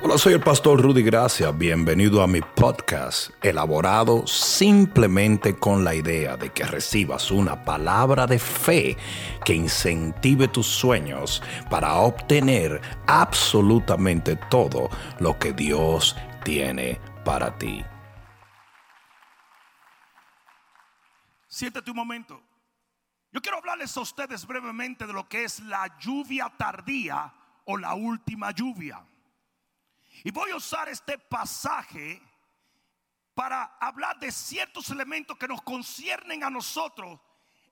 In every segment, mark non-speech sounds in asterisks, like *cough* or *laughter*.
Hola, soy el pastor Rudy Gracia. Bienvenido a mi podcast, elaborado simplemente con la idea de que recibas una palabra de fe que incentive tus sueños para obtener absolutamente todo lo que Dios tiene para ti. Siéntate un momento. Yo quiero hablarles a ustedes brevemente de lo que es la lluvia tardía o la última lluvia. Y voy a usar este pasaje para hablar de ciertos elementos que nos conciernen a nosotros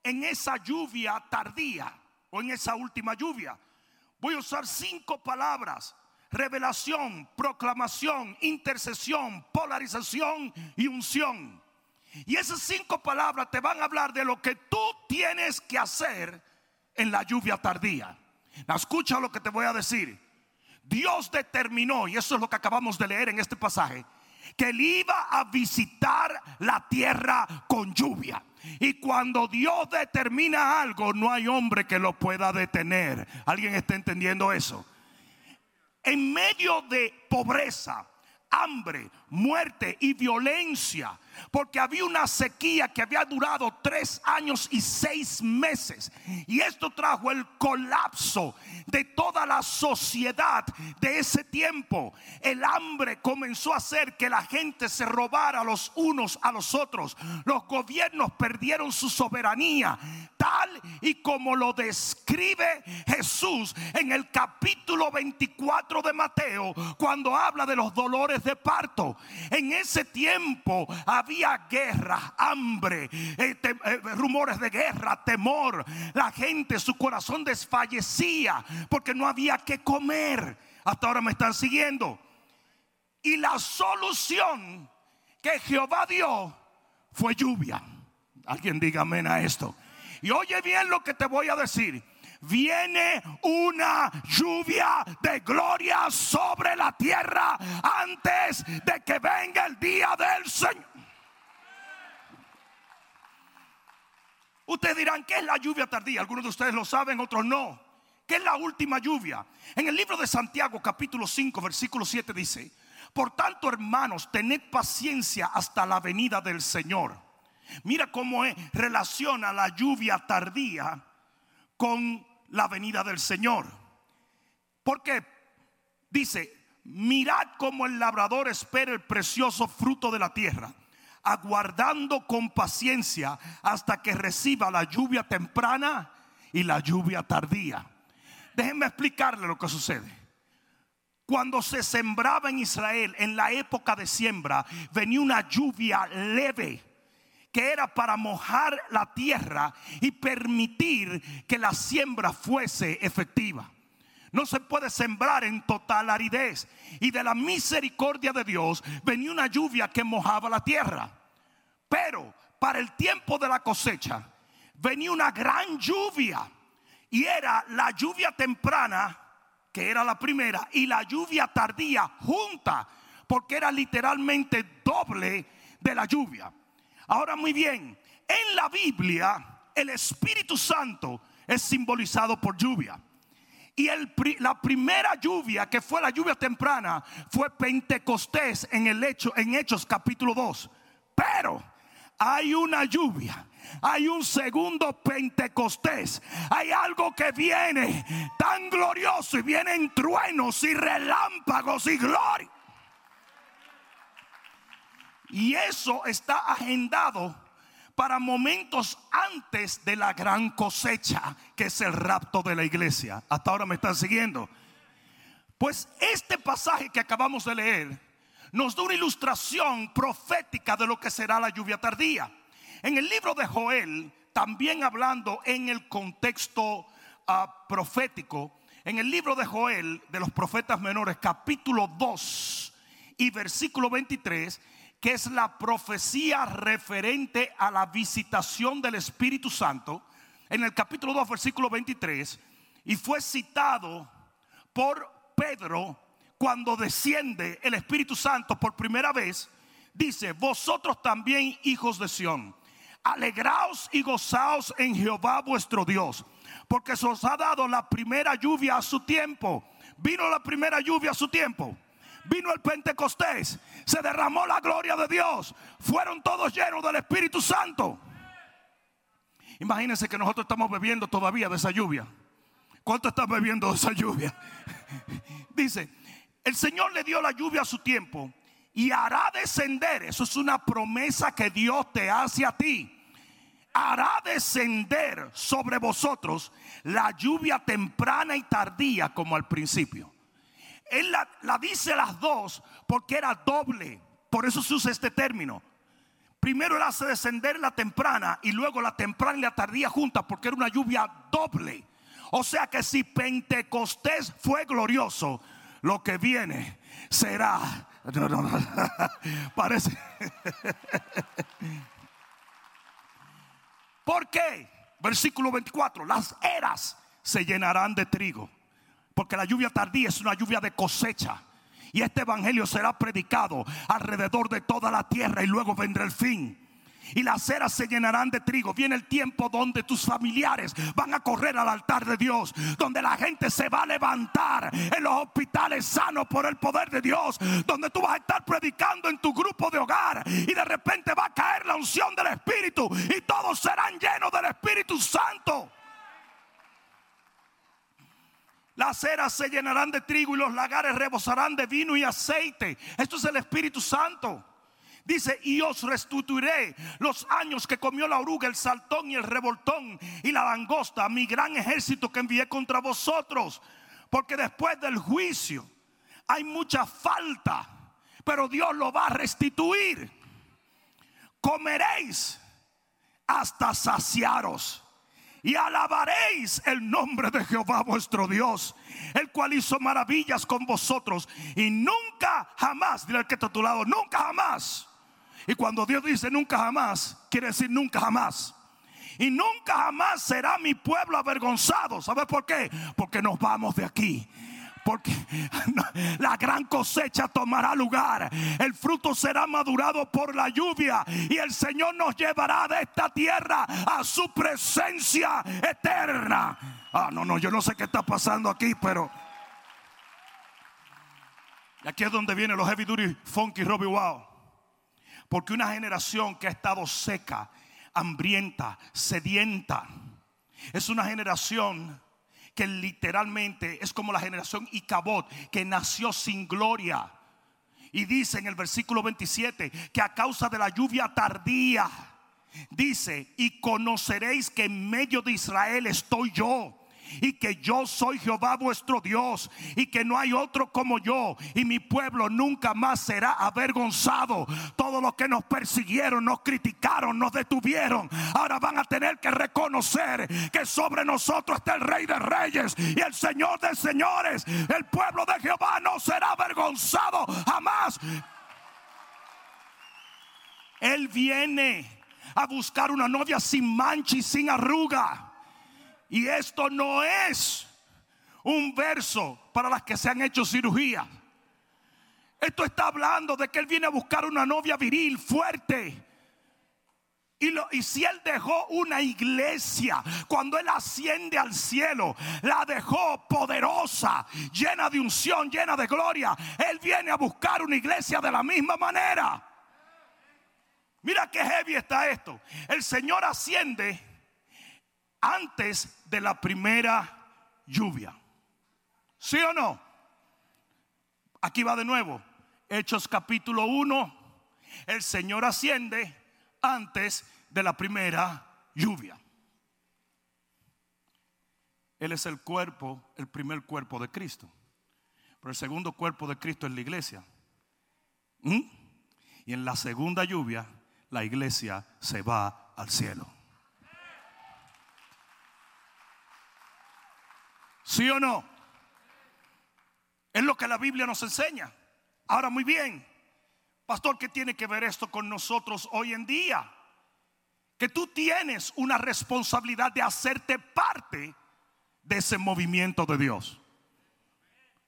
en esa lluvia tardía o en esa última lluvia. Voy a usar cinco palabras. Revelación, proclamación, intercesión, polarización y unción. Y esas cinco palabras te van a hablar de lo que tú tienes que hacer en la lluvia tardía. Escucha lo que te voy a decir. Dios determinó, y eso es lo que acabamos de leer en este pasaje, que él iba a visitar la tierra con lluvia. Y cuando Dios determina algo, no hay hombre que lo pueda detener. ¿Alguien está entendiendo eso? En medio de pobreza, hambre, muerte y violencia, porque había una sequía que había durado tres años y seis meses. Y esto trajo el colapso de toda la sociedad de ese tiempo. El hambre comenzó a hacer que la gente se robara los unos a los otros. Los gobiernos perdieron su soberanía, tal y como lo describe Jesús en el capítulo 24 de Mateo, cuando habla de los dolores de parto. En ese tiempo había guerra, hambre, eh, eh, rumores de guerra, temor. La gente, su corazón desfallecía porque no había que comer. Hasta ahora me están siguiendo. Y la solución que Jehová dio fue lluvia. Alguien diga amén a esto. Y oye bien lo que te voy a decir viene una lluvia de gloria sobre la tierra antes de que venga el día del Señor. Ustedes dirán, ¿qué es la lluvia tardía? Algunos de ustedes lo saben, otros no. ¿Qué es la última lluvia? En el libro de Santiago capítulo 5 versículo 7 dice, por tanto hermanos, tened paciencia hasta la venida del Señor. Mira cómo relaciona la lluvia tardía con la venida del Señor. Porque dice, mirad como el labrador espera el precioso fruto de la tierra, aguardando con paciencia hasta que reciba la lluvia temprana y la lluvia tardía. Déjenme explicarle lo que sucede. Cuando se sembraba en Israel, en la época de siembra, venía una lluvia leve que era para mojar la tierra y permitir que la siembra fuese efectiva. No se puede sembrar en total aridez. Y de la misericordia de Dios venía una lluvia que mojaba la tierra. Pero para el tiempo de la cosecha venía una gran lluvia. Y era la lluvia temprana, que era la primera, y la lluvia tardía junta, porque era literalmente doble de la lluvia. Ahora muy bien, en la Biblia el Espíritu Santo es simbolizado por lluvia. Y la primera lluvia, que fue la lluvia temprana, fue Pentecostés en, el hecho, en Hechos capítulo 2. Pero hay una lluvia, hay un segundo Pentecostés, hay algo que viene tan glorioso y vienen truenos y relámpagos y gloria. Y eso está agendado para momentos antes de la gran cosecha, que es el rapto de la iglesia. Hasta ahora me están siguiendo. Pues este pasaje que acabamos de leer nos da una ilustración profética de lo que será la lluvia tardía. En el libro de Joel, también hablando en el contexto ah, profético, en el libro de Joel de los profetas menores, capítulo 2 y versículo 23, que es la profecía referente a la visitación del Espíritu Santo, en el capítulo 2, versículo 23, y fue citado por Pedro cuando desciende el Espíritu Santo por primera vez, dice, vosotros también hijos de Sión, alegraos y gozaos en Jehová vuestro Dios, porque se os ha dado la primera lluvia a su tiempo. Vino la primera lluvia a su tiempo Vino el Pentecostés, se derramó la gloria de Dios, fueron todos llenos del Espíritu Santo. Imagínense que nosotros estamos bebiendo todavía de esa lluvia. ¿Cuánto estás bebiendo de esa lluvia? *laughs* Dice, el Señor le dio la lluvia a su tiempo y hará descender, eso es una promesa que Dios te hace a ti. Hará descender sobre vosotros la lluvia temprana y tardía como al principio. Él la, dice las dos porque era doble. Por eso se usa este término. Primero él hace descender la temprana y luego la temprana y la tardía juntas porque era una lluvia doble. O sea que si Pentecostés fue glorioso, lo que viene será. No, no, no. *laughs* Parece. *laughs* ¿Por qué? Versículo 24. Las eras se llenarán de trigo. Porque la lluvia tardía es una lluvia de cosecha. Y este evangelio será predicado alrededor de toda la tierra y luego vendrá el fin y las eras se llenarán de trigo. Viene el tiempo donde tus familiares van a correr al altar de Dios, donde la gente se va a levantar en los hospitales sanos por el poder de Dios, donde tú vas a estar predicando en tu grupo de hogar y de repente va a caer la unción del Espíritu y todos serán llenos del Espíritu Santo. Las eras se llenarán de trigo y los lagares rebosarán de vino y aceite. Esto es el Espíritu Santo. Dice, y os restituiré los años que comió la oruga, el saltón y el revoltón y la langosta, mi gran ejército que envié contra vosotros. Porque después del juicio hay mucha falta, pero Dios lo va a restituir. Comeréis hasta saciaros y alabaréis el nombre de Jehová vuestro Dios, el cual hizo maravillas con vosotros y nunca jamás, dile al que está a tu lado, nunca jamás y cuando Dios dice nunca jamás, quiere decir nunca jamás. Y nunca jamás será mi pueblo avergonzado. ¿Sabes por qué? Porque nos vamos de aquí porque *laughs* la gran cosecha tomará lugar. El fruto será madurado por la lluvia y el Señor nos llevará de esta tierra a su presencia eterna. Ah, no, no, yo no sé qué está pasando aquí, pero y aquí es donde vienen los heavy duty funky Robbie Wow. Porque una generación que ha estado seca, hambrienta, sedienta, es una generación que literalmente es como la generación Icabod, que nació sin gloria. Y dice en el versículo 27 que a causa de la lluvia tardía, dice, y conoceréis que en medio de Israel estoy yo y que yo soy Jehová vuestro Dios y que no hay otro como yo y mi pueblo nunca más será avergonzado. Todos los que nos persiguieron, nos criticaron, nos detuvieron, ahora van a tener que reconocer que sobre nosotros está el Rey de Reyes y el Señor de Señores. El pueblo de Jehová no será avergonzado jamás. Él viene a buscar una novia sin mancha y sin arruga. Y esto no es un verso para las que se han hecho cirugía. Esto está hablando de que Él viene a buscar una novia viril, fuerte. Y, y, si Él dejó una iglesia, cuando Él asciende al cielo, la dejó poderosa, llena de unción, llena de gloria. Él viene a buscar una iglesia de la misma manera. Mira qué heavy está esto. El Señor asciende antes de la primera lluvia. ¿Sí o no? Aquí va de nuevo. Hechos capítulo 1. El Señor asciende antes de la primera lluvia. Él es el cuerpo, el primer cuerpo de Cristo. Pero el segundo cuerpo de Cristo es la iglesia. ¿Mm? Y en la segunda lluvia, la iglesia se va al cielo. ¿Sí o no? Es lo que la Biblia nos enseña. Ahora muy bien, pastor, ¿qué tiene que ver esto con nosotros hoy en día? Que tú tienes una responsabilidad de hacerte parte de ese movimiento de Dios.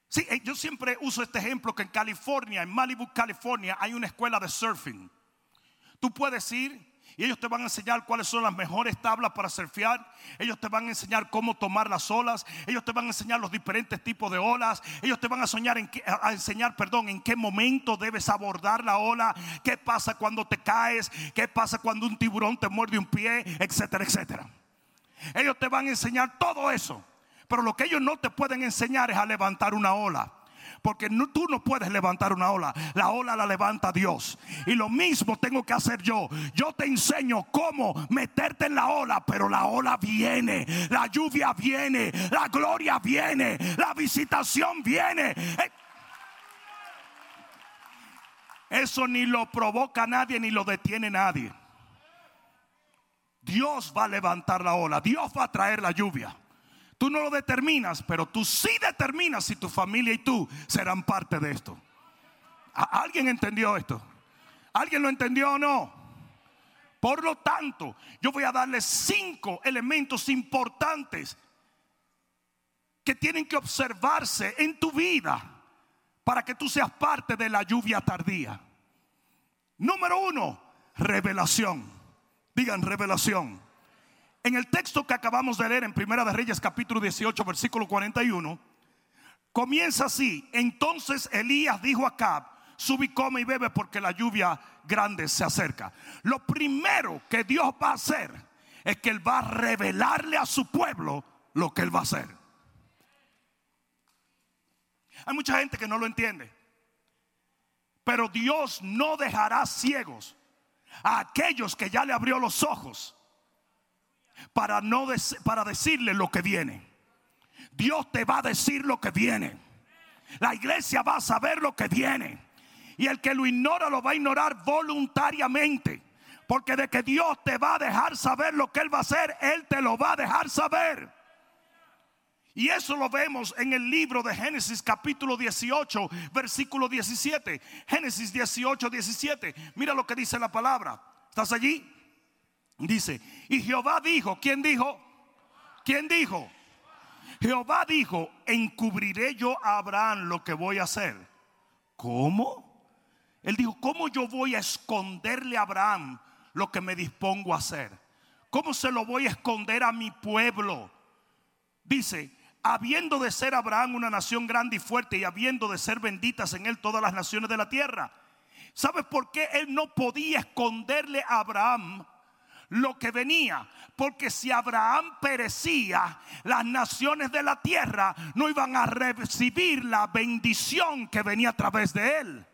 Sí, eh, yo siempre uso este ejemplo que en California, en Malibu, California, hay una escuela de surfing. Tú puedes ir Y ellos te van a enseñar cuáles son las mejores tablas para surfear. Ellos te van a enseñar cómo tomar las olas. Ellos te van a enseñar los diferentes tipos de olas. Ellos te van a, a enseñar, perdón, en qué momento debes abordar la ola. Qué pasa cuando te caes. Qué pasa cuando un tiburón te muerde un pie, etcétera, etcétera. Ellos te van a enseñar todo eso. Pero lo que ellos no te pueden enseñar es a levantar una ola. Porque tú no puedes levantar una ola. La ola la levanta Dios. Y lo mismo tengo que hacer yo. Yo te enseño cómo meterte en la ola. Pero la ola viene. La lluvia viene. La gloria viene. La visitación viene. Eh. Eso ni lo provoca nadie ni lo detiene nadie. Dios va a levantar la ola. Dios va a traer la lluvia. Tú no lo determinas, pero tú sí determinas si tu familia y tú serán parte de esto. ¿Alguien entendió esto? ¿Alguien lo entendió o no? Por lo tanto, yo voy a darle cinco elementos importantes que tienen que observarse en tu vida para que tú seas parte de la lluvia tardía. Número uno, revelación. Digan revelación. En el texto que acabamos de leer en Primera de Reyes capítulo 18 versículo 41, comienza así. Entonces Elías dijo a Acab, sube y come y bebe porque la lluvia grande se acerca. Lo primero que Dios va a hacer es que Él va a revelarle a su pueblo lo que Él va a hacer. Hay mucha gente que no lo entiende. Pero Dios no dejará ciegos a aquellos que ya le abrió los ojos para, no para decirle lo que viene. Dios te va a decir lo que viene. La iglesia va a saber lo que viene. Y el que lo ignora lo va a ignorar voluntariamente. Porque de que Dios te va a dejar saber lo que Él va a hacer, Él te lo va a dejar saber. Y eso lo vemos en el libro de Génesis capítulo 18, versículo 17. Génesis 18, 17. Mira lo que dice la palabra. ¿Estás allí? Dice, y Jehová dijo, ¿quién dijo? ¿Quién dijo? Jehová dijo, encubriré yo a Abraham lo que voy a hacer. ¿Cómo? Él dijo, ¿cómo yo voy a esconderle a Abraham lo que me dispongo a hacer? ¿Cómo se lo voy a esconder a mi pueblo? Dice, habiendo de ser Abraham una nación grande y fuerte y habiendo de ser benditas en él todas las naciones de la tierra. ¿Sabes por qué él no podía esconderle a Abraham lo que venía. Porque si Abraham perecía, las naciones de la tierra no iban a recibir la bendición que venía a través de él.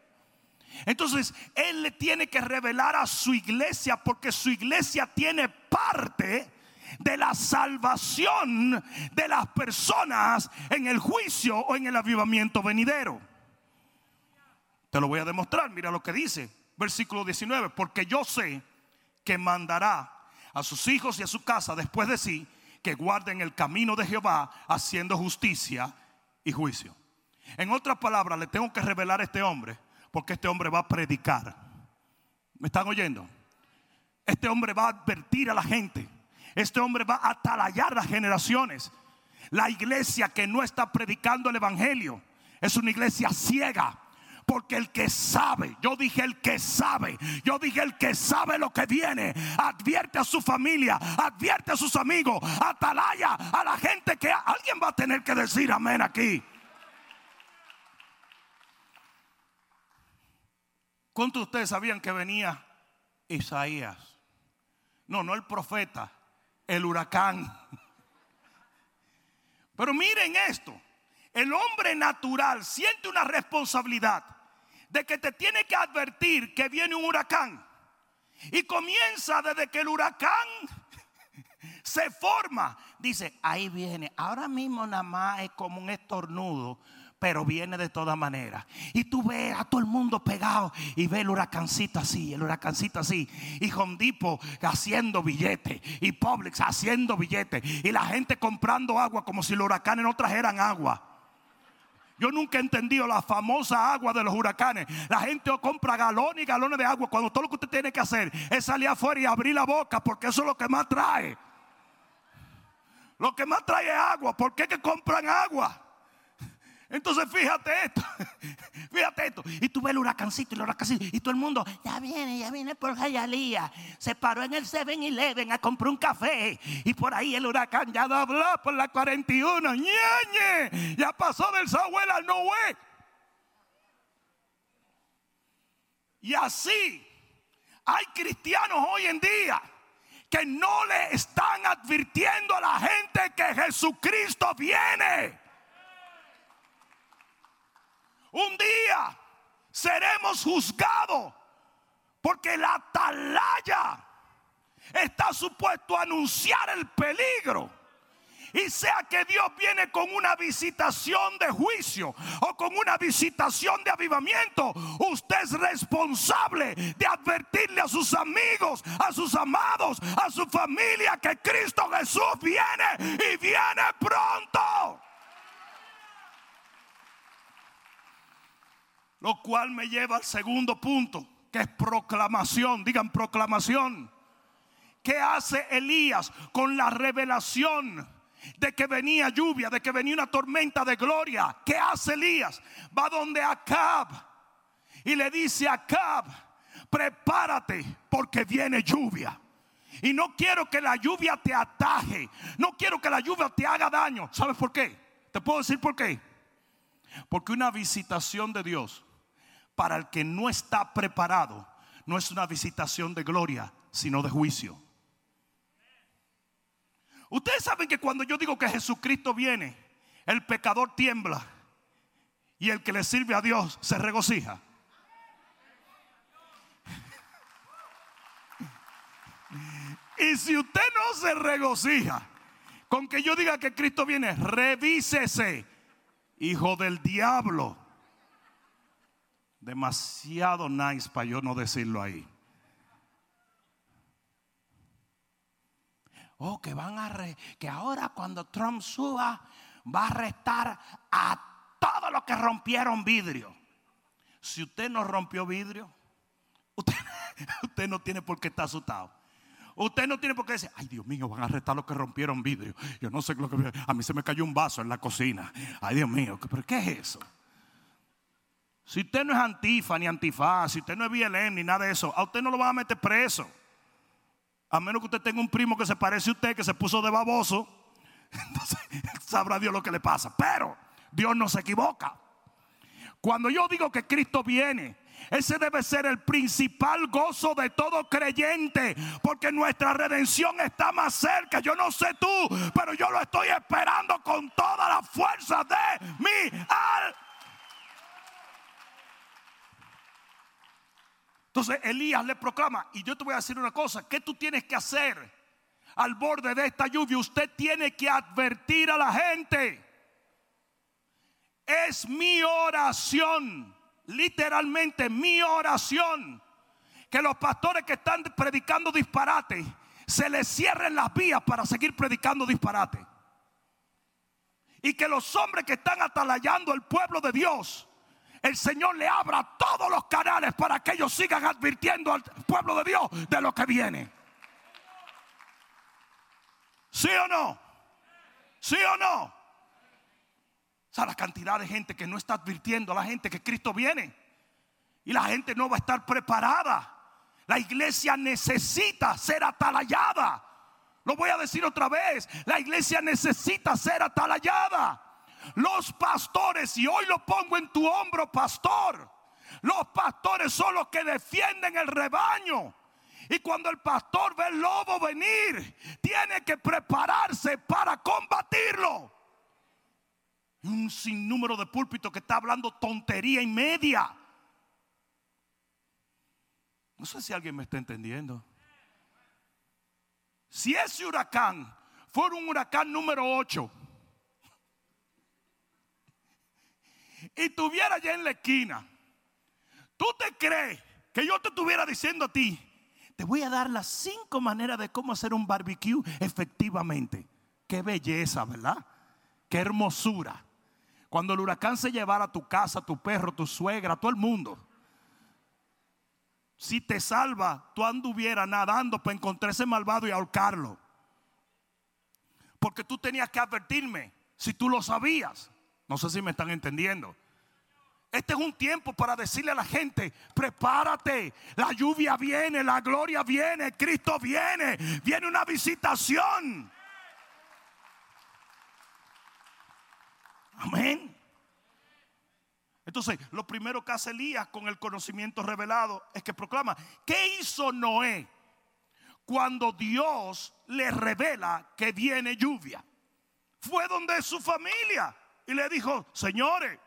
Entonces, Él le tiene que revelar a su iglesia porque su iglesia tiene parte de la salvación de las personas en el juicio o en el avivamiento venidero. Te lo voy a demostrar, mira lo que dice, versículo 19, porque yo sé que mandará a sus hijos y a su casa después de sí que guarden el camino de Jehová haciendo justicia y juicio. En otras palabras, le tengo que revelar a este hombre porque este hombre va a predicar. ¿Me están oyendo? Este hombre va a advertir a la gente. Este hombre va a atalayar las generaciones. La iglesia que no está predicando el evangelio es una iglesia ciega porque el que sabe, yo dije el que sabe, yo dije el que sabe lo que viene, advierte a su familia, advierte a sus amigos, atalaya a la gente que alguien va a tener que decir amén aquí. ¿Cuántos de ustedes sabían que venía Isaías? No, no el profeta, el huracán. Pero miren esto, el hombre natural siente una responsabilidad de que te tiene que advertir que viene un huracán. Y comienza desde que el huracán *laughs* se forma. Dice, ahí viene. Ahora mismo nada más es como un estornudo, pero viene de todas maneras. Y tú ves a todo el mundo pegado y ve el huracancito así, el huracancito así. Y Hondipo haciendo billetes. Y Publix haciendo billetes. Y la gente comprando agua como si los huracanes no trajeran agua. Yo nunca he entendido la famosa agua de los huracanes. La gente compra galones y galones de agua cuando todo lo que usted tiene que hacer es salir afuera y abrir la boca porque eso es lo que más trae. Lo que más trae es agua. ¿Por qué que compran agua? Entonces fíjate esto, *laughs* fíjate esto. Y tú ves el huracancito y el huracancito. Y todo el mundo, ya viene, ya viene por Jayalía. Se paró en el 7-Eleven a comprar un café. Y por ahí el huracán ya dobló por la 41. ¡Ñeñe! Ya pasó del Sahuel al Noé. Y así hay cristianos hoy en día que no le están advirtiendo a la gente que Jesucristo viene. Un día seremos juzgados porque la atalaya está supuesto a anunciar el peligro y sea que Dios viene con una visitación de juicio o con una visitación de avivamiento, usted es responsable de advertirle a sus amigos, a sus amados, a su familia que Cristo Jesús viene y viene pronto. Lo cual me lleva al segundo punto, que es proclamación. Digan proclamación. ¿Qué hace Elías con la revelación de que venía lluvia, de que venía una tormenta de gloria. ¿Qué hace Elías? Va donde Acab y le dice a Acab, prepárate porque viene lluvia. Y no quiero que la lluvia te ataje. No quiero que la lluvia te haga daño. ¿Sabes por qué? Te puedo decir por qué. Porque una visitación de Dios para el que no está preparado no es una visitación de gloria, sino de juicio. Ustedes saben que cuando yo digo que Jesucristo viene, el pecador tiembla y el que le sirve a Dios se regocija. Y si usted no se regocija con que yo diga que Cristo viene, revísese, hijo del diablo. Demasiado nice para yo no decirlo ahí. Oh, que van a que ahora cuando Trump suba va a arrestar a todos los que rompieron vidrio. Si usted no rompió vidrio, usted, *laughs* usted no tiene por qué estar asustado. Usted no tiene por qué decir, ay Dios mío, van a arrestar a los que rompieron vidrio. Yo no sé lo que... A mí se me cayó un vaso en la cocina. Ay Dios mío, ¿pero qué es eso? Si usted no es antifa ni antifaz, si usted no es BLM ni nada de eso, a usted no lo van a meter preso. A menos que usted tenga un primo que se parece a usted, que se puso de baboso. *laughs* Entonces *laughs* sabrá Dios lo que le pasa. Pero Dios no se equivoca. Cuando yo digo que Cristo viene, ese debe ser el principal gozo de todo creyente, porque nuestra redención está más cerca. Yo no sé tú, pero yo lo estoy esperando con toda la fuerza de mi alma. Entonces Elías le proclama, y yo te voy a decir una cosa, ¿qué tú tienes que hacer al borde de esta lluvia? Usted tiene que advertir a la gente. Es mi oración, literalmente mi oración, que los pastores que están predicando disparate, se les cierren las vías para seguir predicando disparate. Y que los hombres que están atalayando el pueblo de Dios, el Señor le abra todos los canales para que ellos sigan advirtiendo al pueblo de Dios de lo que viene. ¿Sí o no? ¿Sí o no? O sea, la cantidad de gente que no está advirtiendo a la gente que Cristo viene. Y la gente no va a estar preparada. La iglesia necesita ser atalayada. Lo voy a decir otra vez. La iglesia necesita ser atalayada. Los pastores, y hoy lo pongo en tu hombro, pastor. Los pastores son los que defienden el rebaño. Y cuando el pastor ve el lobo venir, tiene que prepararse para combatirlo. Un sinnúmero de púlpitos que está hablando tontería y media. No sé si alguien me está entendiendo. Si ese huracán fuera un huracán número 8, y tuviera allá en la esquina, ¿tú te crees que yo te estuviera diciendo a ti, te voy a dar las cinco maneras de cómo hacer un barbecue efectivamente? Qué belleza, ¿verdad? Qué hermosura. Cuando el huracán se llevara a tu casa, tu perro, tu suegra, todo el mundo. Si te salva, tú anduvieras nadando para encontrar ese malvado y ahorcarlo. Porque tú tenías que advertirme si tú lo sabías. No sé si me están entendiendo. Este es un tiempo para decirle a la gente, prepárate, la lluvia viene, la gloria viene, Cristo viene, viene una visitación. Amén. Entonces, lo primero que hace Elías con el conocimiento revelado es que proclama, ¿qué hizo Noé cuando Dios le revela que viene lluvia? Fue donde su familia y le dijo, señores,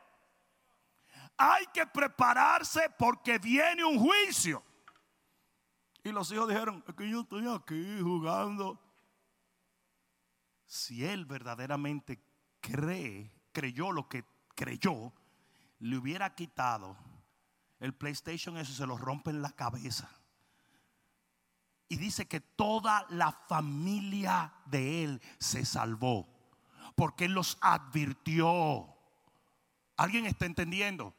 hay que prepararse porque viene un juicio. Y los hijos dijeron, es que yo estoy aquí jugando. Si él verdaderamente cree, creyó lo que creyó, le hubiera quitado el PlayStation, eso se lo rompe en la cabeza. Y dice que toda la familia de él se salvó. Porque él los advirtió. ¿Alguien está entendiendo?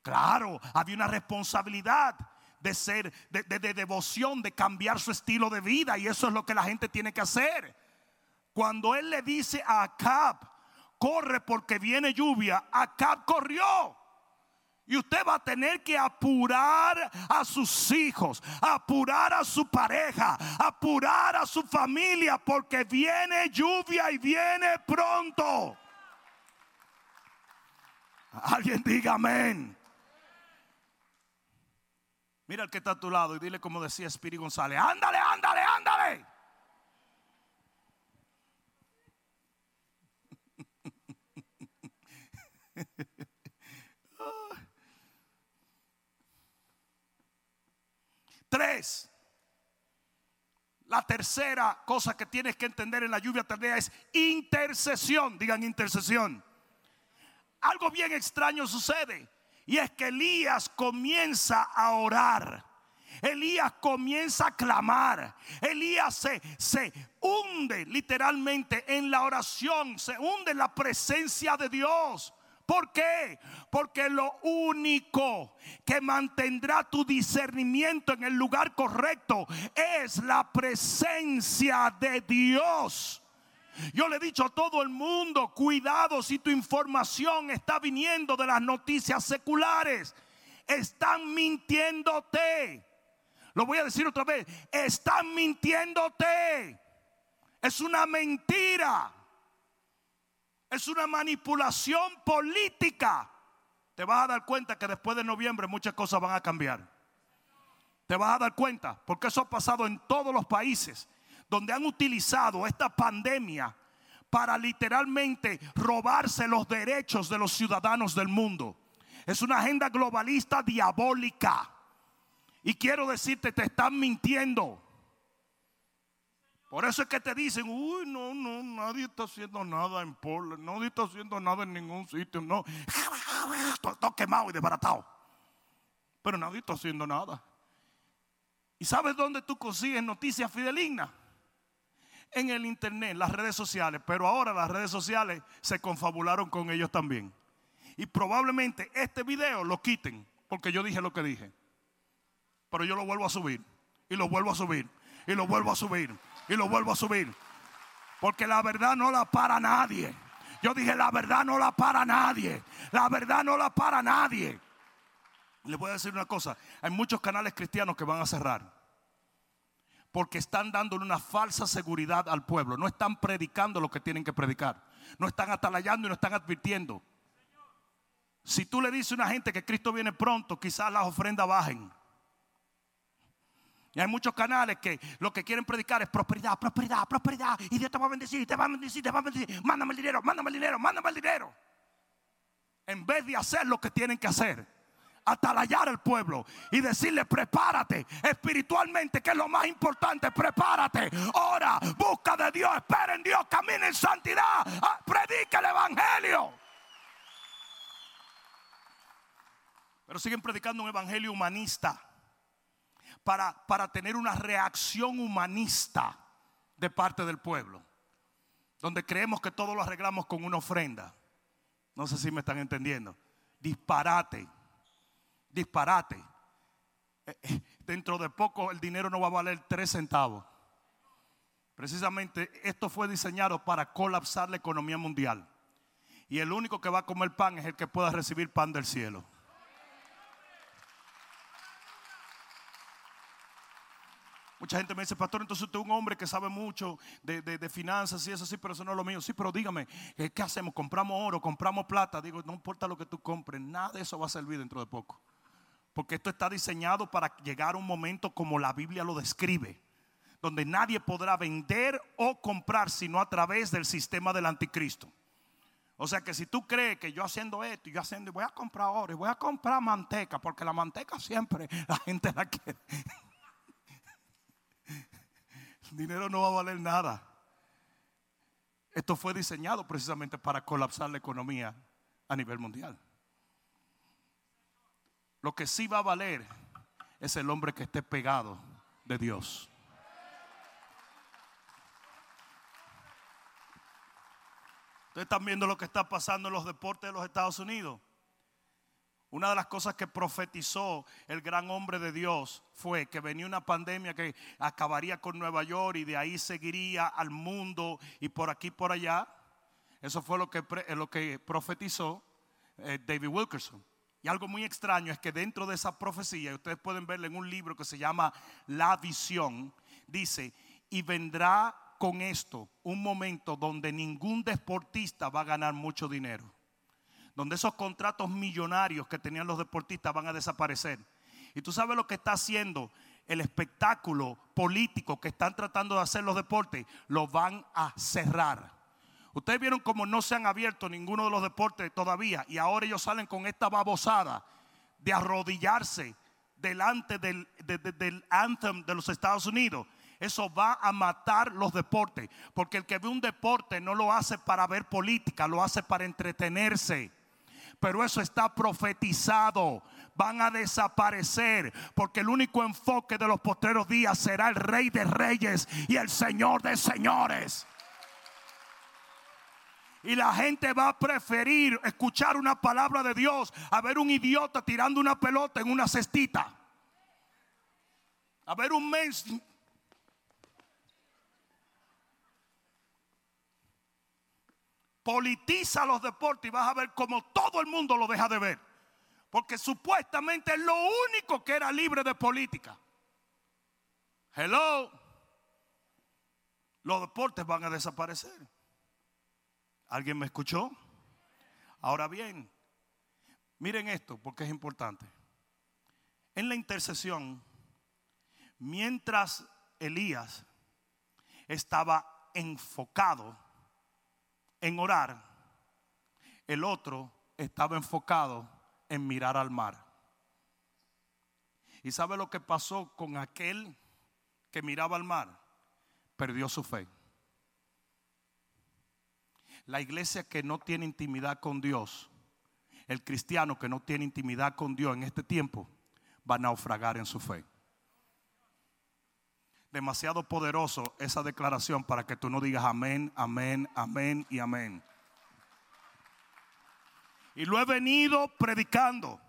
Claro, había una responsabilidad de ser, de, devoción, de cambiar su estilo de vida. Y eso es lo que la gente tiene que hacer. Cuando él le dice a Acab, corre porque viene lluvia, Acab corrió. Y usted va a tener que apurar a sus hijos, apurar a su pareja, apurar a su familia, porque viene lluvia y viene pronto. Alguien diga amén. Mira el que está a tu lado y dile como decía Espíritu González, ándale, ándale, ándale. *laughs* Tres. La tercera cosa que tienes que entender en la lluvia tardía es intercesión. Digan intercesión. Algo bien extraño sucede. Y es que Elías comienza a orar. Elías comienza a clamar. Elías se, se hunde literalmente en la oración. Se hunde en la presencia de Dios. ¿Por qué? Porque lo único que mantendrá tu discernimiento en el lugar correcto es la presencia de Dios. Yo le he dicho a todo el mundo, cuidado si tu información está viniendo de las noticias seculares. Están mintiéndote. Lo voy a decir otra vez. Están mintiéndote. Es una mentira es una manipulación política. Te vas a dar cuenta que después de noviembre muchas cosas van a cambiar. Te vas a dar cuenta, porque eso ha pasado en todos los países donde han utilizado esta pandemia para literalmente robarse los derechos de los ciudadanos del mundo. Es una agenda globalista diabólica. Y quiero decirte, te están mintiendo. Por eso es que te dicen, uy, no, no, nadie está haciendo nada en Portland, nadie está haciendo nada en ningún sitio, no. *laughs* Todo quemado y desbaratado. Pero nadie está haciendo nada. ¿Y sabes dónde tú consigues noticias fidelignas? En el internet, las redes sociales. Pero ahora las redes sociales se confabularon con ellos también. Y probablemente este video lo quiten porque yo dije lo que dije. Pero yo lo vuelvo a subir. Y lo vuelvo a subir. Y lo vuelvo a subir y lo vuelvo a subir. Porque la verdad no la para nadie. Yo dije, la verdad no la para nadie. La verdad no la para nadie. Le voy a decir una cosa. Hay muchos canales cristianos que van a cerrar. Porque están dándole una falsa seguridad al pueblo. No están predicando lo que tienen que predicar. No están atalayando y no están advirtiendo. Si tú le dices a una gente que Cristo viene pronto, quizás las ofrendas bajen. Y hay muchos canales que lo que quieren predicar es prosperidad, prosperidad, prosperidad. Y Dios te va a bendecir, te va a bendecir, te va a bendecir. Mándame el dinero, mándame el dinero, mándame el dinero. En vez de hacer lo que tienen que hacer, atalayar al pueblo y decirle, prepárate espiritualmente, que es lo más importante, prepárate, ora, busca de Dios, espera en Dios, camina en santidad, ah, predica el evangelio. Pero siguen predicando un evangelio humanista para, tener una reacción humanista de parte del pueblo, donde creemos que todo lo arreglamos con una ofrenda. No sé si me están entendiendo. Disparate, disparate. Eh, eh, dentro de poco el dinero no va a valer tres centavos. Precisamente esto fue diseñado para colapsar la economía mundial. Y el único que va a comer pan es el que pueda recibir pan del cielo. Mucha gente me dice, pastor, entonces usted es un hombre que sabe mucho de, finanzas y eso sí, pero eso no es lo mío. Sí, pero dígame, ¿qué hacemos? ¿Compramos oro? ¿Compramos plata? Digo, no importa lo que tú compres, nada de eso va a servir dentro de poco. Porque esto está diseñado para llegar a un momento como la Biblia lo describe, donde nadie podrá vender o comprar sino a través del sistema del anticristo. O sea que si tú crees que yo haciendo esto y yo haciendo, voy a comprar oro y voy a comprar manteca, porque la manteca siempre la gente la quiere. Dinero no va a valer nada. Esto fue diseñado precisamente para colapsar la economía a nivel mundial. Lo que sí va a valer es el hombre que esté pegado de Dios. Ustedes están viendo lo que está pasando en los deportes de los Estados Unidos. Una de las cosas que profetizó el gran hombre de Dios fue que venía una pandemia que acabaría con Nueva York y de ahí seguiría al mundo y por aquí por allá. Eso fue lo que, lo que profetizó eh, David Wilkerson. Y algo muy extraño es que dentro de esa profecía, ustedes pueden verlo en un libro que se llama La visión, dice, y vendrá con esto un momento donde ningún deportista va a ganar mucho dinero donde esos contratos millonarios que tenían los deportistas van a desaparecer. Y tú sabes lo que está haciendo el espectáculo político que están tratando de hacer los deportes, lo van a cerrar. Ustedes vieron cómo no se han abierto ninguno de los deportes todavía y ahora ellos salen con esta babosada de arrodillarse delante del, del anthem de los Estados Unidos. Eso va a matar los deportes, porque el que ve un deporte no lo hace para ver política, lo hace para entretenerse pero eso está profetizado. Van a desaparecer porque el único enfoque de los postreros días será el Rey de Reyes y el Señor de Señores. Y la gente va a preferir escuchar una palabra de Dios a ver un idiota tirando una pelota en una cestita. A ver un mes politiza los deportes y vas a ver como todo el mundo lo deja de ver. Porque supuestamente es lo único que era libre de política. Hello. Los deportes van a desaparecer. ¿Alguien me escuchó? Ahora bien, miren esto porque es importante. En la intercesión, mientras Elías estaba enfocado en orar, el otro estaba enfocado en mirar al mar. ¿Y sabe lo que pasó con aquel que miraba al mar? Perdió su fe. La iglesia que no tiene intimidad con Dios, el cristiano que no tiene intimidad con Dios en este tiempo, va a naufragar en su fe. Demasiado poderoso esa declaración para que tú no digas amén, amén, amén y amén. Y lo he venido predicando.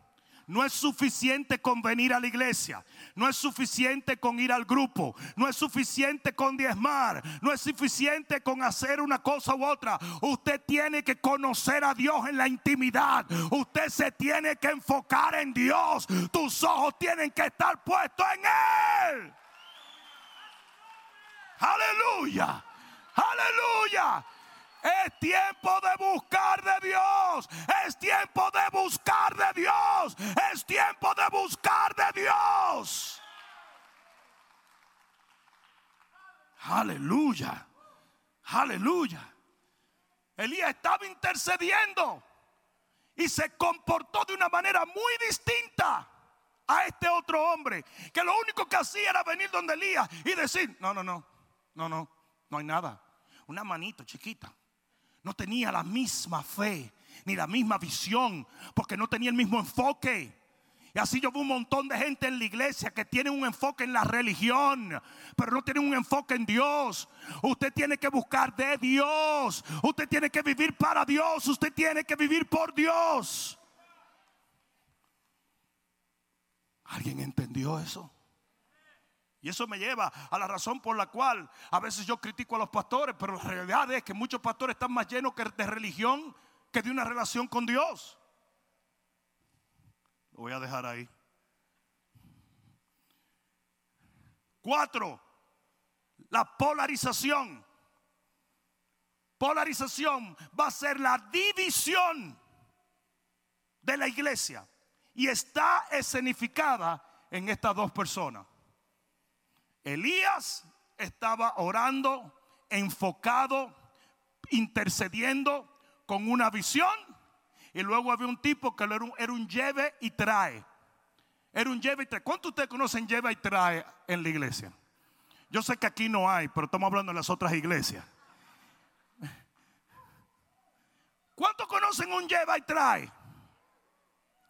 No es suficiente con venir a la iglesia. No es suficiente con ir al grupo. No es suficiente con diezmar. No es suficiente con hacer una cosa u otra. Usted tiene que conocer a Dios en la intimidad. Usted se tiene que enfocar en Dios. Tus ojos tienen que estar puestos en Él. Aleluya. Aleluya. Es tiempo de buscar de Dios. Es tiempo de buscar de Dios. Es tiempo de buscar de Dios. Aleluya. Aleluya. Elías estaba intercediendo y se comportó de una manera muy distinta a este otro hombre que lo único que hacía era venir donde Elías y decir, no, no, no, no, no, no hay nada. Una manito chiquita. No tenía la misma fe ni la misma visión porque no tenía el mismo enfoque. Y así yo veo un montón de gente en la iglesia que tiene un enfoque en la religión, pero no tiene un enfoque en Dios. Usted tiene que buscar de Dios. Usted tiene que vivir para Dios. Usted tiene que vivir por Dios. ¿Alguien entendió eso? Y eso me lleva a la razón por la cual a veces yo critico a los pastores, pero la realidad es que muchos pastores están más llenos de religión que de una relación con Dios. Lo voy a dejar ahí. Cuatro, la polarización. Polarización va a ser la división de la iglesia y está escenificada en estas dos personas. Elías estaba orando, enfocado, intercediendo con una visión. Y luego había un tipo que era un, lleve y trae. Era un lleve y trae. ¿Cuántos de ustedes conocen lleve y trae en la iglesia? Yo sé que aquí no hay, pero estamos hablando de las otras iglesias. ¿Cuántos conocen un lleva y trae?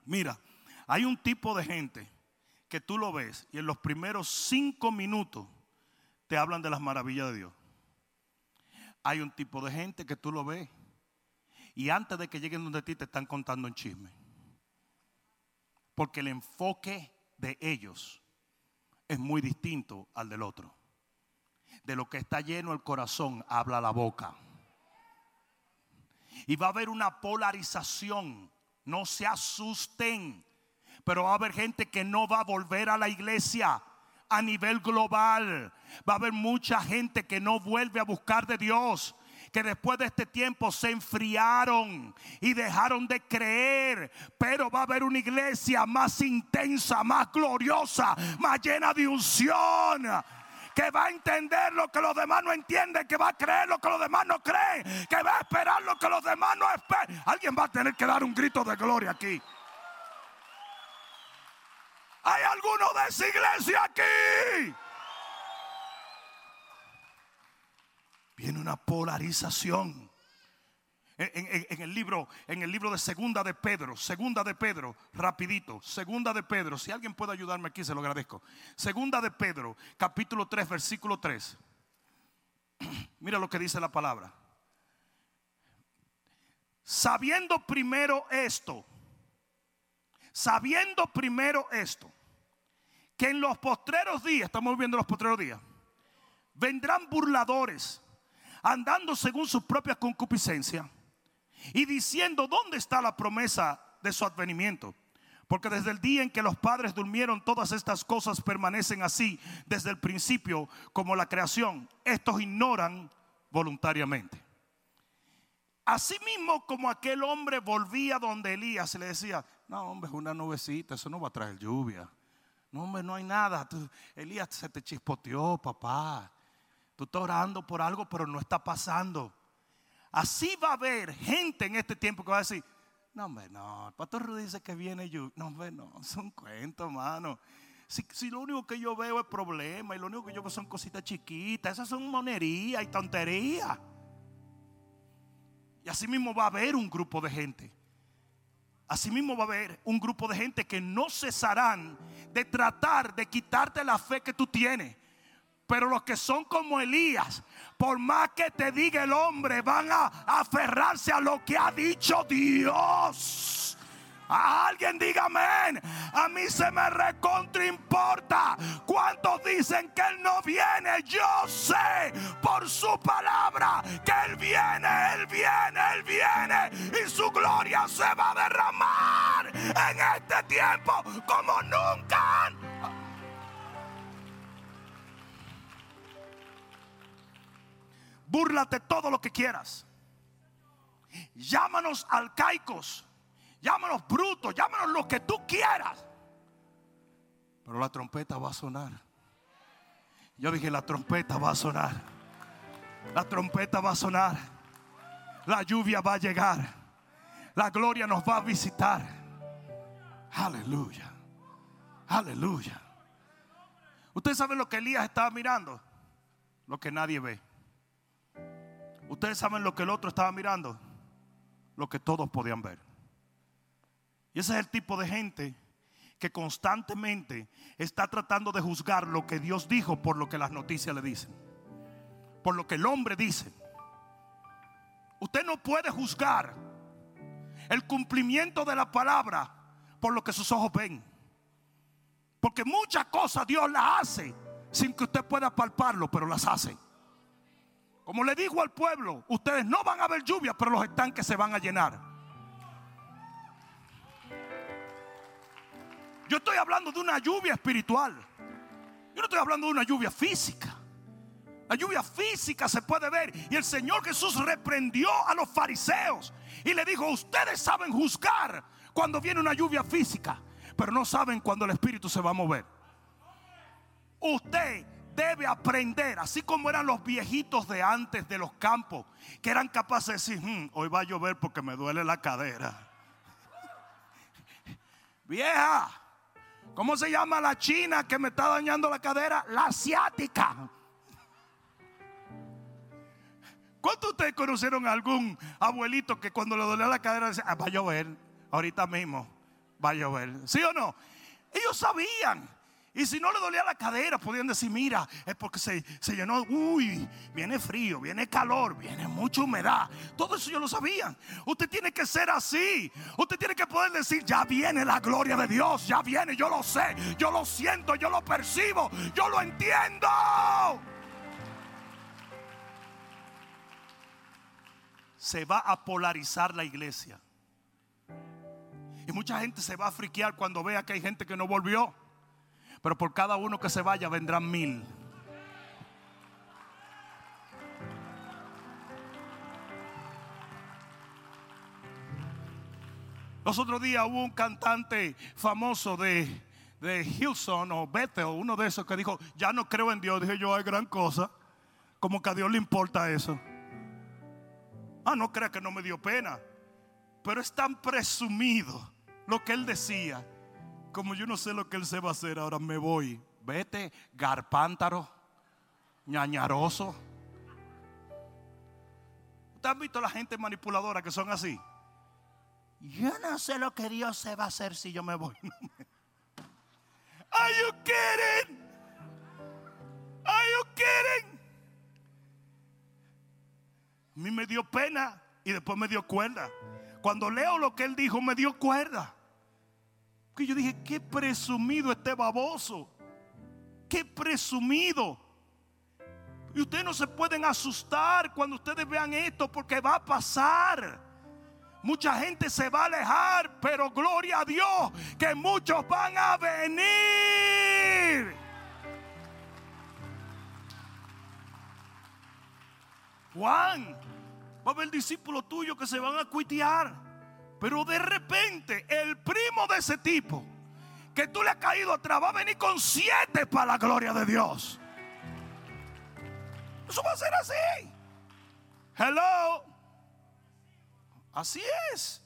Mira, hay un tipo de gente que tú lo ves y en los primeros cinco minutos te hablan de las maravillas de Dios. Hay un tipo de gente que tú lo ves y antes de que lleguen donde ti te están contando un chisme. Porque el enfoque de ellos es muy distinto al del otro. De lo que está lleno el corazón habla la boca. Y va a haber una polarización. No se asusten. Pero va a haber gente que no va a volver a la iglesia a nivel global. Va a haber mucha gente que no vuelve a buscar de Dios que después de este tiempo se enfriaron y dejaron de creer. Pero va a haber una iglesia más intensa, más gloriosa, más llena de unción. Que va a entender lo que los demás no entienden, que va a creer lo que los demás no creen, que va a esperar lo que los demás no esperan. Alguien va a tener que dar un grito de gloria aquí. ¿Hay alguno de esa iglesia aquí? Viene una polarización. En, el libro, en el libro de Segunda de Pedro, Segunda de Pedro, rapidito, Segunda de Pedro, si alguien puede ayudarme aquí, se lo agradezco. Segunda de Pedro, capítulo 3, versículo 3. *clears throat* Mira lo que dice la palabra. Sabiendo primero esto, sabiendo primero esto, que en los postreros días, estamos viendo los postreros días, vendrán burladores, andando según su propia concupiscencia y diciendo, ¿dónde está la promesa de su advenimiento? Porque desde el día en que los padres durmieron, todas estas cosas permanecen así desde el principio como la creación. Estos ignoran voluntariamente. Asimismo, como aquel hombre volvía donde Elías, le decía, no, hombre, es una nubecita, eso no va a traer lluvia. No, hombre, no hay nada. Elías se te chispoteó, papá. Tú estás orando por algo, pero no está pasando. Así va a haber gente en este tiempo que va a decir, no, hombre, no, el pastor Rudy dice que viene lluvia. No, hombre, no, son cuentos, hermano. Si, si, lo único que yo veo es problema y lo único que yo veo son cositas chiquitas, esas son monerías y tonterías. Y así mismo va a haber un grupo de gente Asimismo va a haber un grupo de gente que no cesarán de tratar de quitarte la fe que tú tienes. Pero los que son como Elías, por más que te diga el hombre, van a aferrarse a lo que ha dicho Dios. A alguien diga amén. A mí se me recontra importa. ¿Cuántos dicen que Él no viene? Yo sé por su palabra que Él viene, Él viene, Él viene. Y su gloria se va a derramar en este tiempo como nunca. Búrlate todo lo que quieras. Llámanos alcaicos llámanos brutos, llámanos lo que tú quieras. Pero la trompeta va a sonar. Yo dije, la trompeta va a sonar. La trompeta va a sonar. La lluvia va a llegar. La gloria nos va a visitar. Aleluya. Aleluya. Ustedes saben lo que Elías estaba mirando. Lo que nadie ve. Ustedes saben lo que el otro estaba mirando. Lo que todos podían ver. Y ese es el tipo de gente que constantemente está tratando de juzgar lo que Dios dijo por lo que las noticias le dicen. Por lo que el hombre dice. Usted no puede juzgar el cumplimiento de la palabra por lo que sus ojos ven. Porque muchas cosas Dios las hace sin que usted pueda palparlo, pero las hace. Como le digo al pueblo, ustedes no van a ver lluvia, pero los estanques se van a llenar. Yo estoy hablando de una lluvia espiritual. Yo no estoy hablando de una lluvia física. La lluvia física se puede ver. Y el Señor Jesús reprendió a los fariseos y le dijo, ustedes saben juzgar cuando viene una lluvia física, pero no saben cuando el Espíritu se va a mover. Usted debe aprender, así como eran los viejitos de antes de los campos, que eran capaces de decir, hmm, hoy va a llover porque me duele la cadera. *laughs* Vieja, ¿cómo se llama la china que me está dañando la cadera? La asiática. ¿Cuántos de ustedes conocieron a algún abuelito que cuando le dolía la cadera decía, ah, va a llover, ahorita mismo va a llover? ¿Sí o no? Ellos sabían. Y si no le dolía la cadera, podían decir, mira, es porque se, se, llenó, uy, viene frío, viene calor, viene mucha humedad. Todo eso yo lo sabían. Usted tiene que ser así. Usted tiene que poder decir, ya viene la gloria de Dios, ya viene, yo lo sé, yo lo siento, yo lo percibo, yo lo entiendo. se va a polarizar la iglesia. Y mucha gente se va a friquear cuando vea que hay gente que no volvió. Pero por cada uno que se vaya vendrán mil. Los otros días hubo un cantante famoso de, de Hilson o Bethel, uno de esos que dijo, ya no creo en Dios. Dije yo, hay gran cosa. Como que a Dios le importa eso. Ah, no crea que no me dio pena. Pero es tan presumido lo que él decía. Como yo no sé lo que él se va a hacer, ahora me voy. Vete, garpántaro, ñañaroso. ¿Ustedes han visto la gente manipuladora que son así? Yo no sé lo que Dios se va a hacer si yo me voy. Are you kidding? Are you kidding? A mí me dio pena y después me dio cuerda. Cuando leo lo que él dijo, me dio cuerda. Que yo dije, qué presumido este baboso. Qué presumido. Y ustedes no se pueden asustar cuando ustedes vean esto porque va a pasar. Mucha gente se va a alejar, pero gloria a Dios que muchos van a venir. Juan, va a haber discípulos tuyos que se van a cuitear. Pero de repente, el primo de ese tipo, que tú le has caído atrás, va a venir con siete para la gloria de Dios. Eso va a ser así. Hello. Así es.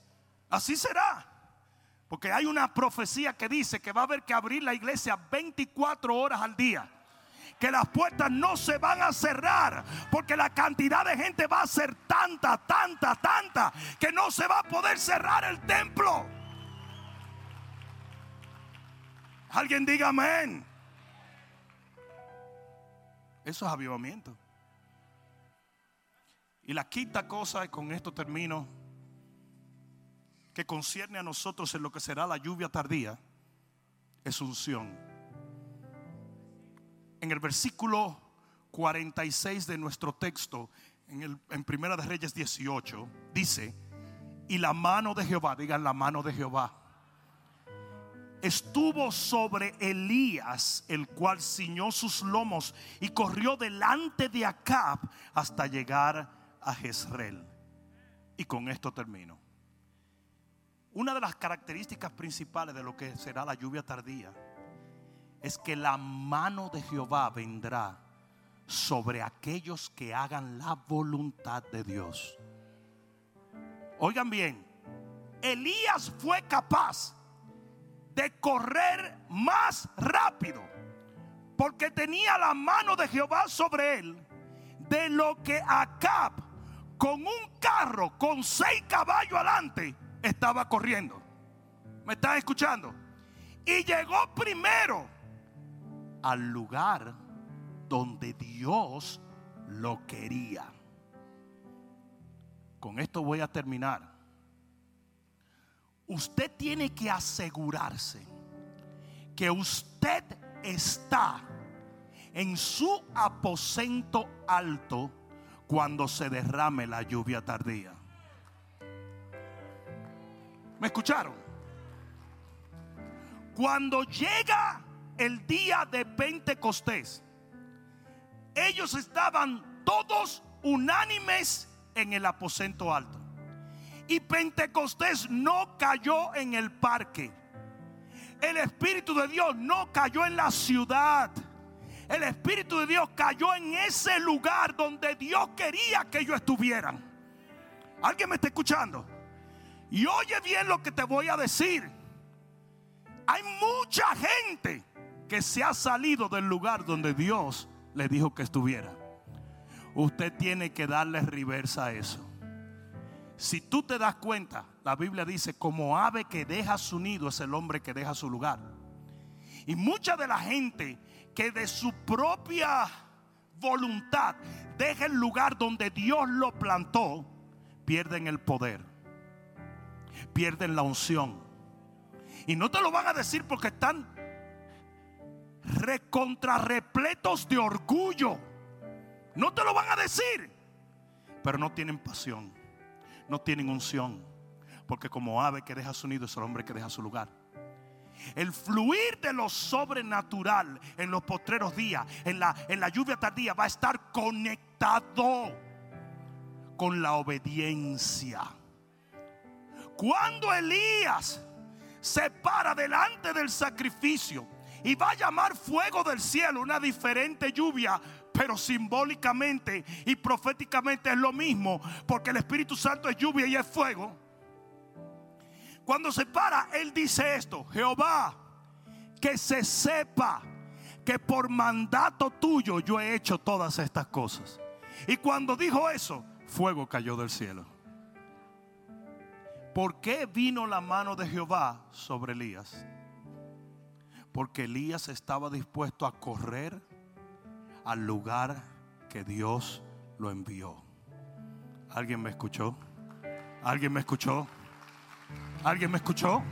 Así será. Porque hay una profecía que dice que va a haber que abrir la iglesia 24 horas al día que las puertas no se van a cerrar porque la cantidad de gente va a ser tanta, tanta, tanta que no se va a poder cerrar el templo. Alguien diga amén. Eso es avivamiento. Y la quinta cosa, y con esto termino, que concierne a nosotros en lo que será la lluvia tardía, es unción en el versículo 46 de nuestro texto, en, el, en Primera de Reyes 18, dice, y la mano de Jehová, digan la mano de Jehová, estuvo sobre Elías, el cual ciñó sus lomos y corrió delante de Acab hasta llegar a Jezreel. Y con esto termino. Una de las características principales de lo que será la lluvia tardía es que la mano de Jehová vendrá sobre aquellos que hagan la voluntad de Dios. Oigan bien, Elías fue capaz de correr más rápido porque tenía la mano de Jehová sobre él de lo que Acab con un carro con seis caballos adelante estaba corriendo. ¿Me están escuchando? Y llegó primero al lugar donde Dios lo quería. Con esto voy a terminar. Usted tiene que asegurarse que usted está en su aposento alto cuando se derrame la lluvia tardía. ¿Me escucharon? Cuando llega el día de Pentecostés, ellos estaban todos unánimes en el aposento alto. Y Pentecostés no cayó en el parque. El Espíritu de Dios no cayó en la ciudad. El Espíritu de Dios cayó en ese lugar donde Dios quería que ellos estuvieran. ¿Alguien me está escuchando? Y oye bien lo que te voy a decir. Hay mucha gente que se ha salido del lugar donde Dios le dijo que estuviera. Usted tiene que darle reversa a eso. Si tú te das cuenta, la Biblia dice, como ave que deja su nido es el hombre que deja su lugar. Y mucha de la gente que de su propia voluntad deja el lugar donde Dios lo plantó, pierden el poder, pierden la unción. Y no te lo van a decir porque están recontrarrepletos de orgullo. No te lo van a decir, pero no tienen pasión no tienen unción. Porque como ave que deja su nido es el hombre que deja su lugar. El fluir de lo sobrenatural en los postreros días, en la, en la lluvia tardía, va a estar conectado con la obediencia. Cuando Elías se para delante del sacrificio y va a llamar fuego del cielo, una diferente lluvia, pero simbólicamente y proféticamente es lo mismo, porque el Espíritu Santo es lluvia y es fuego. Cuando se para, Él dice esto, Jehová, que se sepa que por mandato tuyo yo he hecho todas estas cosas. Y cuando dijo eso, fuego cayó del cielo. ¿Por qué vino la mano de Jehová sobre Elías? Porque Elías estaba dispuesto a correr al lugar que Dios lo envió. ¿Alguien me escuchó? ¿Alguien me escuchó? ¿Alguien me escuchó?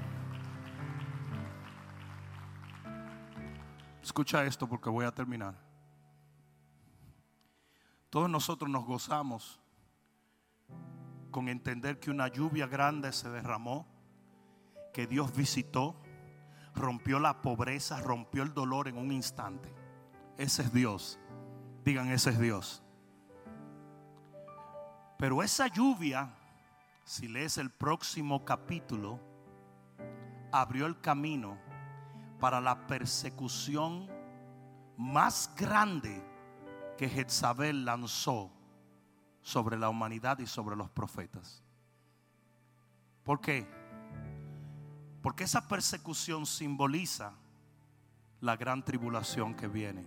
Escucha esto porque voy a terminar. Todos nosotros nos gozamos con entender que una lluvia grande se derramó, que Dios visitó, rompió la pobreza, rompió el dolor en un instante. Ese es Dios. Digan, ese es Dios. Pero esa lluvia, si lees el próximo capítulo, abrió el camino para la persecución más grande que Jezabel lanzó sobre la humanidad y sobre los profetas. ¿Por qué? Porque esa persecución simboliza la gran tribulación que viene.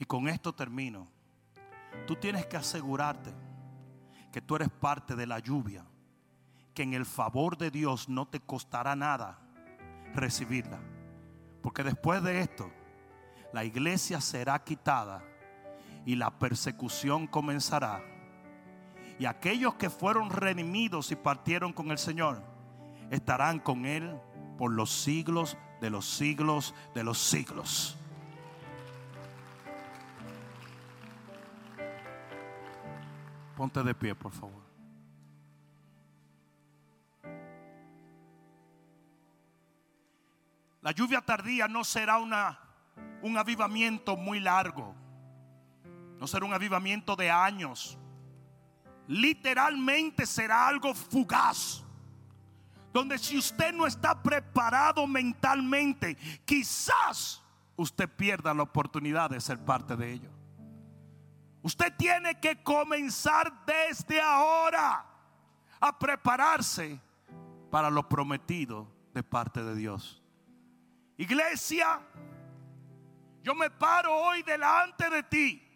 Y con esto termino. Tú tienes que asegurarte que tú eres parte de la lluvia, que en el favor de Dios no te costará nada recibirla. Porque después de esto, la iglesia será quitada y la persecución comenzará. Y aquellos que fueron redimidos y partieron con el Señor, estarán con Él por los siglos de los siglos de los siglos. Ponte de pie, por favor. La lluvia tardía no será una, un avivamiento muy largo. No será un avivamiento de años. Literalmente será algo fugaz. Donde si usted no está preparado mentalmente, quizás usted pierda la oportunidad de ser parte de ello. Usted tiene que comenzar desde ahora a prepararse para lo prometido de parte de Dios. Iglesia, yo me paro hoy delante de ti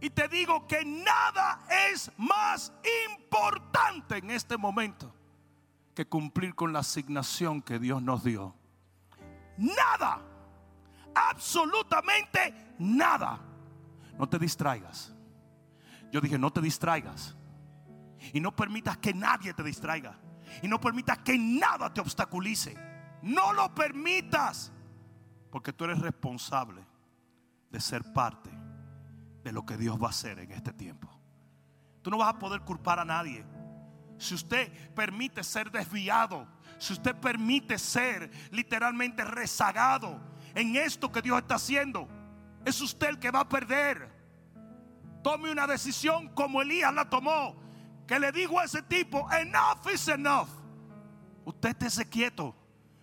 y te digo que nada es más importante en este momento que cumplir con la asignación que Dios nos dio. Nada, absolutamente nada no te distraigas. Yo dije, no te distraigas. Y no permitas que nadie te distraiga. Y no permitas que nada te obstaculice. No lo permitas. Porque tú eres responsable de ser parte de lo que Dios va a hacer en este tiempo. Tú no vas a poder culpar a nadie. Si usted permite ser desviado, si usted permite ser literalmente rezagado en esto que Dios está haciendo, es usted el que va a perder. Tome una decisión como Elías la tomó, que le dijo a ese tipo, enough is enough. Usted esté quieto.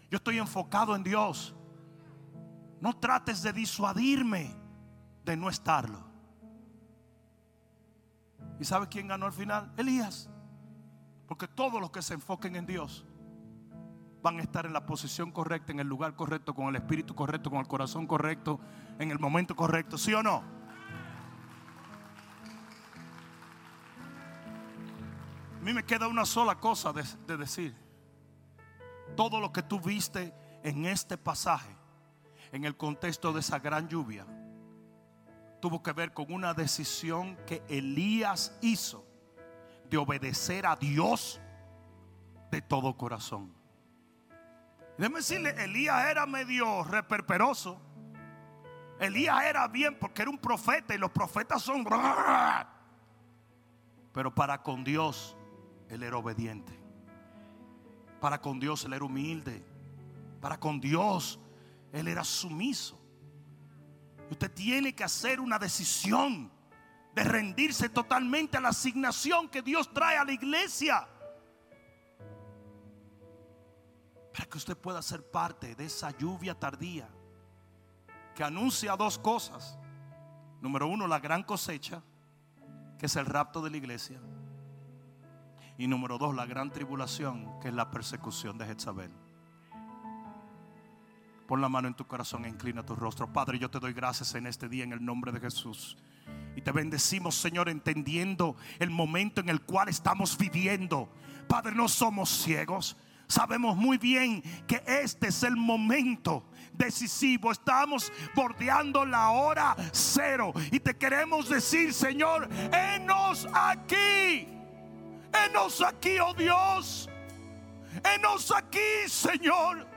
Yo estoy enfocado en Dios. No trates de disuadirme de no estarlo. ¿Y sabe quién ganó al final? Elías. Porque todos los que se enfoquen en Dios van a estar en la posición correcta, en el lugar correcto, con el espíritu correcto, con el corazón correcto, en el momento correcto, ¿sí o no? A mí me queda una sola cosa de, de decir. Todo lo que tú viste en este pasaje, en el contexto de esa gran lluvia, tuvo que ver con una decisión que Elías hizo de obedecer a Dios de todo corazón. Déjeme decirle, Elías era medio reperperoso. Elías era bien porque era un profeta y los profetas son... Pero para con Dios, él era obediente. Para con Dios, él era humilde. Para con Dios, él era sumiso. Usted tiene que hacer una decisión de rendirse totalmente a la asignación que Dios trae a la iglesia. para que usted pueda ser parte de esa lluvia tardía que anuncia dos cosas. Número uno, la gran cosecha, que es el rapto de la iglesia. Y número dos, la gran tribulación, que es la persecución de Jezabel. Pon la mano en tu corazón e inclina tu rostro. Padre, yo te doy gracias en este día en el nombre de Jesús. Y te bendecimos, Señor, entendiendo el momento en el cual estamos viviendo. Padre, no somos ciegos. Sabemos muy bien que este es el momento decisivo. Estamos bordeando la hora cero. Y te queremos decir, Señor, enos aquí. Enos aquí, oh Dios. Enos aquí, Señor.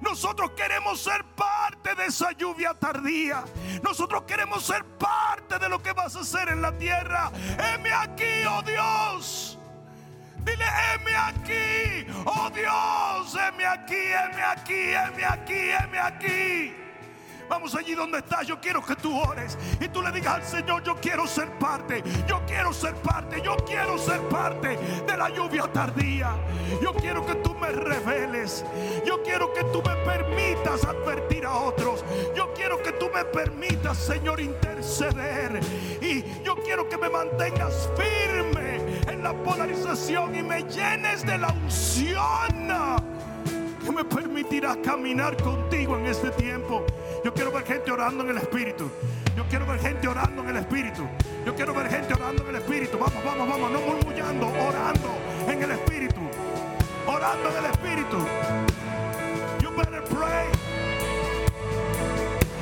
Nosotros queremos ser parte de esa lluvia tardía. Nosotros queremos ser parte de lo que vas a hacer en la tierra. Heme aquí, oh Dios. Dile, heme aquí. Oh Dios, heme aquí, heme aquí, heme aquí, heme aquí. Vamos allí donde estás. Yo quiero que tú ores y tú le digas al Señor: Yo quiero ser parte. Yo quiero ser parte. Yo quiero ser parte de la lluvia tardía. Yo quiero que tú me reveles. Yo quiero que tú me permitas advertir a otros. Yo quiero que tú me permitas, Señor, interceder. Y yo quiero que me mantengas firme en la polarización y me llenes de la unción que me permitirá caminar contigo en este tiempo. Yo quiero ver gente orando en el Espíritu. Yo quiero ver gente orando en el Espíritu. Yo quiero ver gente orando en el Espíritu. Vamos, vamos, vamos, no murmullando, orando en el Espíritu. Orando en el Espíritu. You better pray.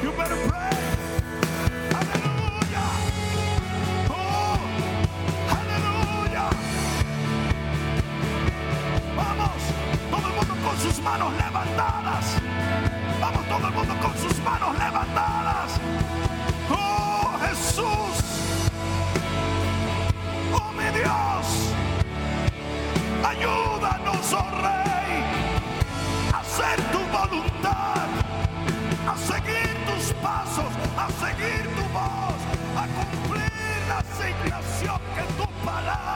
You better pray. Sus manos levantadas. Vamos, todo el mundo con sus manos levantadas. Oh Jesús. Oh mi Dios. Ayúdanos, oh Rey, a hacer tu voluntad, a seguir tus pasos, a seguir tu voz, a cumplir la asignación que tu palabra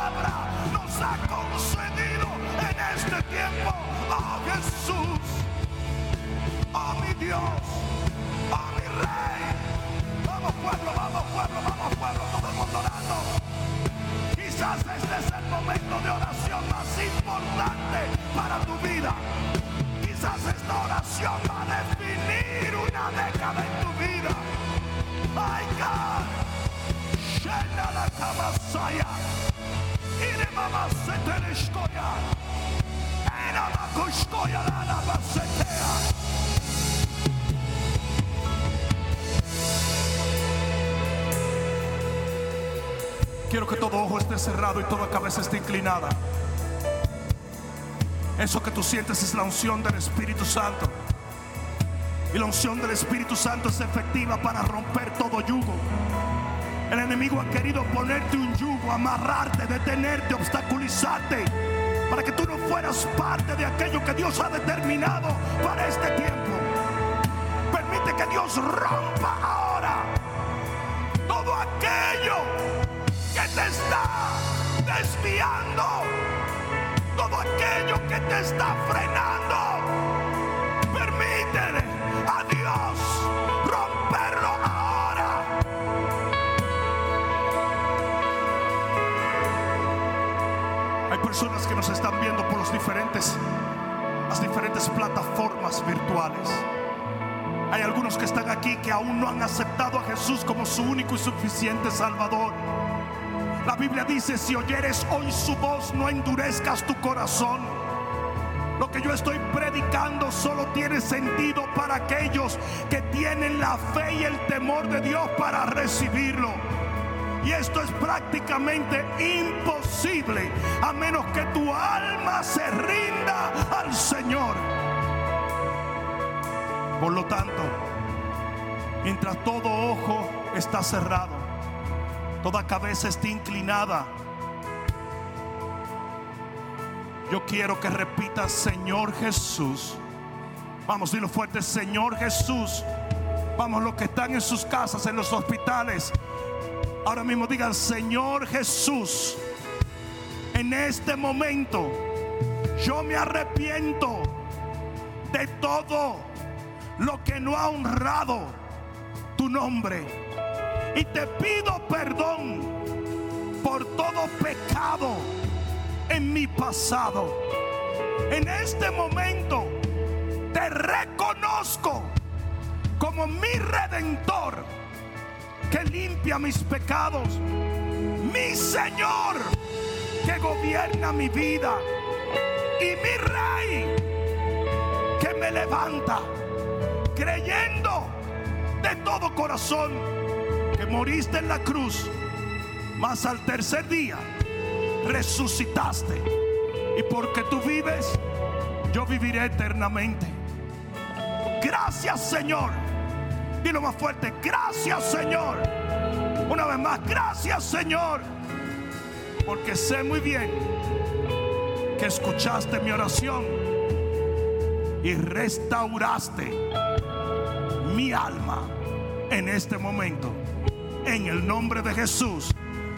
Jesús, oh mi Dios, oh mi Rey. Vamos pueblo, vamos pueblo, vamos pueblo, todo el mundo orando. Quizás este es el momento de oración más importante para tu vida. Quizás esta oración va a definir una década en tu vida. My God. Shena la kabasaya. Ire mama setereshkoya. Quiero que todo ojo esté cerrado y toda cabeza esté inclinada. Eso que tú sientes es la unción del Espíritu Santo. Y la unción del Espíritu Santo es efectiva para romper todo yugo. El enemigo ha querido ponerte un yugo, amarrarte, detenerte, obstaculizarte. Para que tú no fueras parte de aquello que Dios ha determinado para este tiempo. Permite que Dios rompa ahora todo aquello que te está desviando, todo aquello que te está frenando. Personas que nos están viendo por los diferentes, las diferentes plataformas virtuales. Hay algunos que están aquí que aún no han aceptado a Jesús como su único y suficiente Salvador. La Biblia dice, si oyeres hoy su voz, no endurezcas tu corazón. Lo que yo estoy predicando solo tiene sentido para aquellos que tienen la fe y el temor de Dios para recibirlo. Y esto es prácticamente imposible a menos que tu alma se rinda al Señor. Por lo tanto, mientras todo ojo está cerrado, toda cabeza está inclinada, yo quiero que repitas, Señor Jesús. Vamos, dilo fuerte, Señor Jesús. Vamos, los que están en sus casas, en los hospitales. Ahora mismo digan, Señor Jesús. En este momento, yo me arrepiento de todo lo que no ha honrado tu nombre. Y te pido perdón por todo pecado en mi pasado. En este momento te reconozco como mi redentor que limpia mis pecados. Mi Señor que gobierna mi vida. Y mi Rey que me levanta creyendo de todo corazón que moriste en la cruz, mas al tercer día resucitaste. Y porque tú vives, yo viviré eternamente. Gracias Señor. Dilo más fuerte, gracias Señor. Una vez más, gracias Señor. Porque sé muy bien que escuchaste mi oración y restauraste mi alma en este momento. En el nombre de Jesús.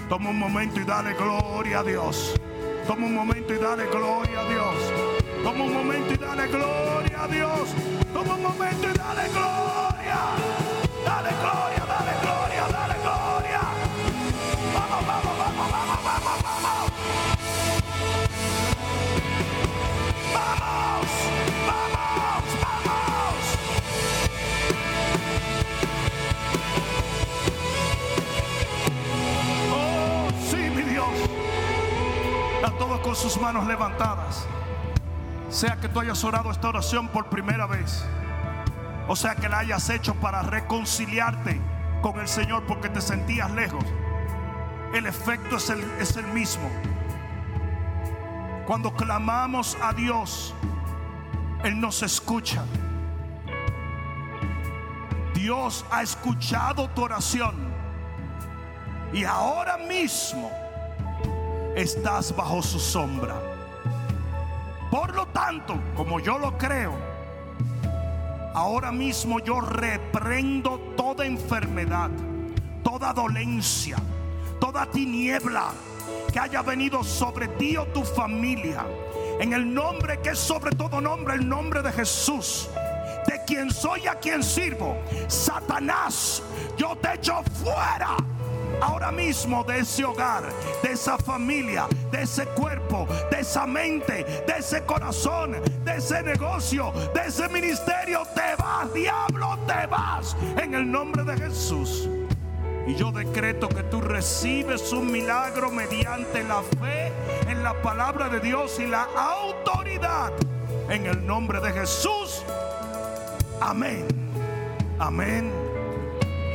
Toma un momento y dale gloria a Dios. Toma un momento y dale gloria a Dios. Toma un momento y dale gloria a Dios. Toma un momento y dale gloria. Gloria, dale gloria, dale gloria. Vamos, vamos, vamos, vamos, vamos, vamos. Vamos, vamos, vamos. Oh, sí, mi Dios. A todos con sus manos levantadas. Sea que tú hayas orado esta oración por primera vez. O sea que la hayas hecho para reconciliarte con el Señor porque te sentías lejos. El efecto es el, es el mismo. Cuando clamamos a Dios, Él nos escucha. Dios ha escuchado tu oración. Y ahora mismo estás bajo su sombra. Por lo tanto, como yo lo creo, ahora mismo yo reprendo toda enfermedad, toda dolencia, toda tiniebla que haya venido sobre ti o tu familia. En el nombre que es sobre todo nombre, el nombre de Jesús. De quien soy y a quien sirvo. Satanás, yo te echo fuera ahora mismo de ese hogar, de esa familia, de ese cuerpo, de esa mente, de ese corazón, de ese negocio, de ese ministerio. Te vas, diablo, te vas. En el nombre de Jesús. Y yo decreto que tú recibes un milagro mediante la fe en la palabra de Dios y la autoridad. En el nombre de Jesús. Amén. Amén.